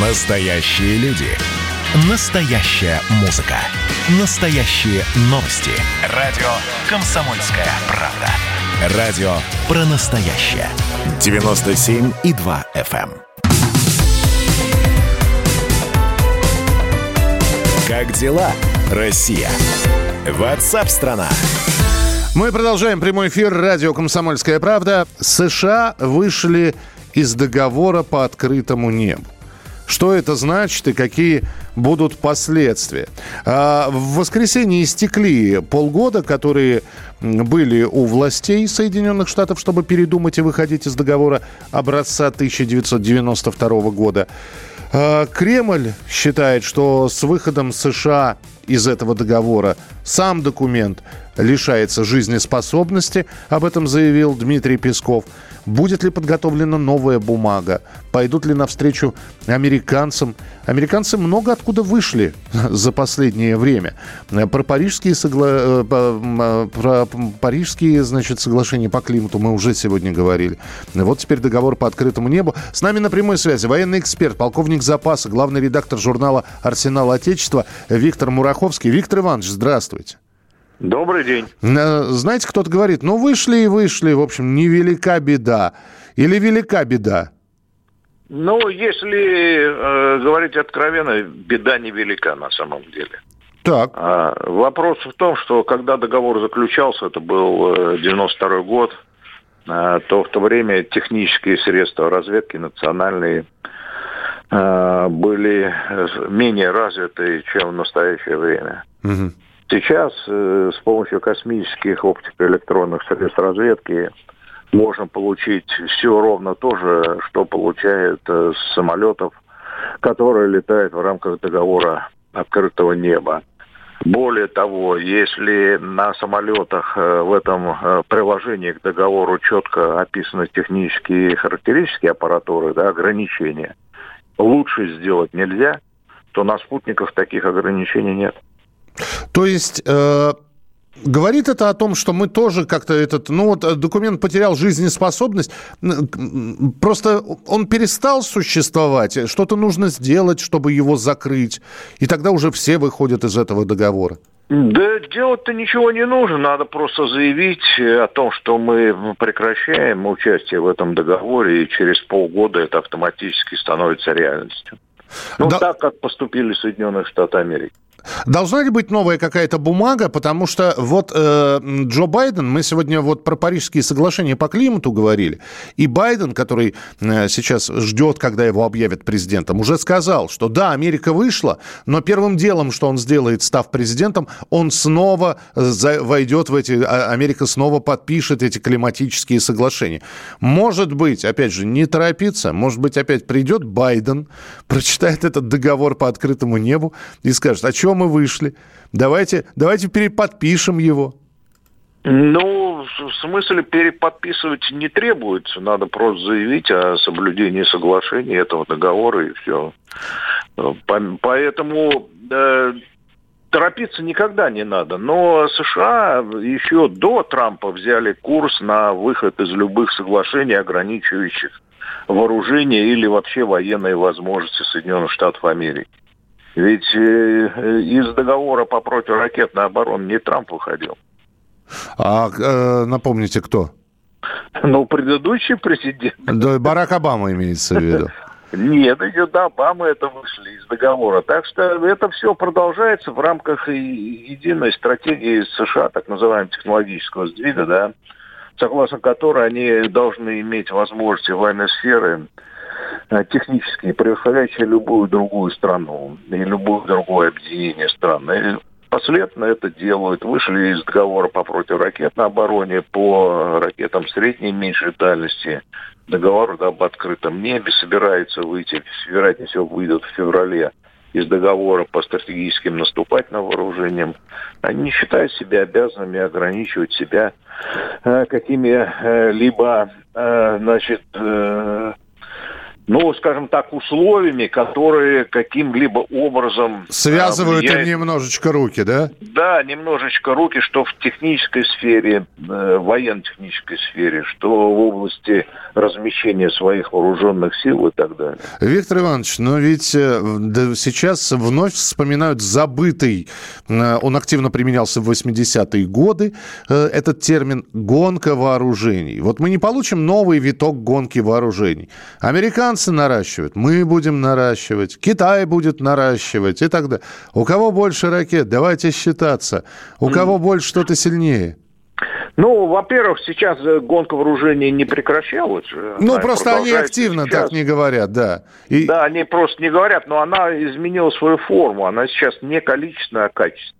Настоящие люди. Настоящая музыка. Настоящие новости. Радио «Комсомольская правда». Радио про настоящее. 97,2 FM. эм. Как дела, Россия? Ватсап-страна! Мы продолжаем прямой эфир радио «Комсомольская правда». США вышли из договора по открытому небу. Что это значит и какие будут последствия? А, в воскресенье истекли полгода, которые были у властей Соединенных Штатов, чтобы передумать и выходить из договора образца 1992 года. А, Кремль считает, что с выходом США из этого договора сам документ лишается жизнеспособности, об этом заявил Дмитрий Песков. Будет ли подготовлена новая бумага? Пойдут ли навстречу американцам? Американцы много откуда вышли за последнее время. Про парижские, согла... Э, про парижские значит, соглашения по климату мы уже сегодня говорили. Вот теперь договор по открытому небу. С нами на прямой связи военный эксперт, полковник запаса, главный редактор журнала «Арсенал Отечества» Виктор Мураховский. Виктор Иванович, здравствуйте. Добрый день. Э, Знаете, кто-то говорит, ну вышли и вышли, в общем, невелика беда. Или велика беда? Ну, если э, говорить откровенно, беда невелика на самом деле. Так. А, вопрос в том, что когда договор заключался, это был э, 92 год, э, то в то время технические средства разведки национальные э, были э, менее развиты, чем в настоящее время. Мгм. Сейчас э, с помощью космических оптико-электронных средств разведки можно получить все ровно то же, что получают э, с самолетов, которые летают в рамках договора открытого неба. Более того, если на самолетах э, в этом э, приложении к договору четко описаны технические характеристики аппаратуры, да, ограничения, лучше сделать нельзя, то на спутниках таких ограничений нет. То есть... э, Говорит это о том, что мы тоже как-то этот, ну вот э, документ потерял жизнеспособность, просто он перестал существовать, что-то нужно сделать, чтобы его закрыть, и тогда уже все выходят из этого договора. Да делать-то ничего не нужно, надо просто заявить э, о том, что мы прекращаем участие в этом договоре, и через полгода это автоматически становится реальностью. Ну, Да. так, как поступили Соединенные Штаты Америки. Должна ли быть новая какая-то бумага, потому что вот э, Джо Байден, мы сегодня вот про парижские соглашения по климату говорили, и Байден, который э, сейчас ждет, когда его объявят президентом, уже сказал, что да, Америка вышла, но первым делом, что он сделает, став президентом, он снова за- войдет в эти, а- Америка снова подпишет эти климатические соглашения. Может быть, опять же, не торопиться, может быть, опять придет Байден, прочитает этот договор по открытому небу и скажет, о чем мы вышли, давайте, давайте переподпишем его. Ну, в смысле переподписывать не требуется. Надо просто заявить о соблюдении соглашений этого договора и все. Поэтому э, торопиться никогда не надо. Но США еще до Трампа взяли курс на выход из любых соглашений, ограничивающих вооружение или вообще военные возможности Соединенных Штатов Америки. Ведь э, из договора по противоракетной обороне не Трамп выходил. А э, напомните, кто? Ну, предыдущий президент. Да, Барак Обама имеется в виду. Нет, еще до Обамы это вышли из договора. Так что это все продолжается в рамках единой стратегии США, так называемого технологического сдвига, да, согласно которой они должны иметь возможности военной сферы э, технически превосходящие любую другую страну и любое другое объединение стран. И последовательно это делают. Вышли из договора по противоракетной обороне, по ракетам средней и меньшей дальности. Договор об открытом небе собирается выйти, вероятнее всего, выйдут в феврале из договора по стратегическим наступательным вооружениям, они не считают себя обязанными ограничивать себя э, какими-либо, э, значит, э, ну, скажем так, условиями, которые каким-либо образом... А, Связывают влияют... им немножечко руки, да? Да, немножечко руки, что в технической сфере, э, военно-технической сфере, что в области размещения своих вооруженных сил и так далее. Виктор Иванович, но ведь э, да, сейчас вновь вспоминают забытый, э, он активно применялся в 80-е годы, этот термин «гонка вооружений». Вот мы не получим новый виток гонки вооружений. Американцы Американцы наращивают, мы будем наращивать, Китай будет наращивать и так далее. У кого больше ракет? Давайте считаться. У кого больше что-то сильнее? Ну, во-первых, сейчас э, гонка вооружений не прекращалась. Ну, она просто они активно сейчас. так не говорят, да. И... Да, они просто не говорят, но она изменила свою форму. Она сейчас не количественная, а качественная.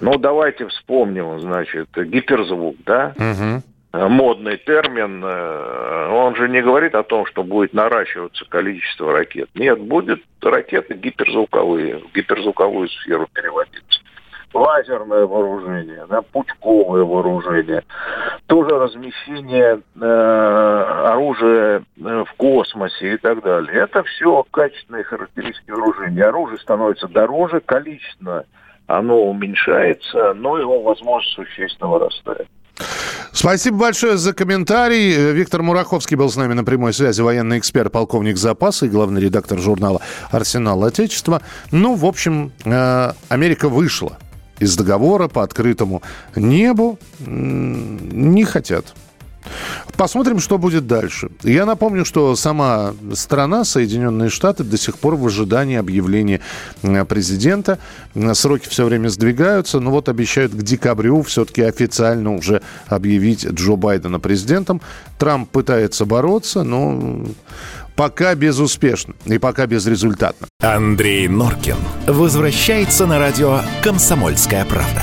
Ну, давайте вспомним, значит, гиперзвук, да? Угу. Э, модный термин, э, он же не говорит о том, что будет наращиваться количество ракет. Нет, будет ракеты гиперзвуковые, в гиперзвуковую сферу переводиться. Лазерное вооружение, да, пучковое вооружение, тоже размещение э, оружия э, в космосе и так далее. Это все качественные характеристики вооружения. Оружие становится дороже, количественно оно уменьшается, но его возможность существенно вырастает. Спасибо большое за комментарий. Виктор Мураховский был с нами на прямой связи, военный эксперт, полковник запаса и главный редактор журнала «Арсенал Отечества». Ну, в общем, э, Америка вышла из договора по открытому небу. Не хотят Посмотрим, что будет дальше. Я напомню, что сама страна, Соединенные Штаты, до сих пор в ожидании объявления президента. Сроки все время сдвигаются, но вот обещают к декабрю все-таки официально уже объявить Джо Байдена президентом. Трамп пытается бороться, но пока безуспешно и пока безрезультатно. Андрей Норкин возвращается на радио «Комсомольская правда».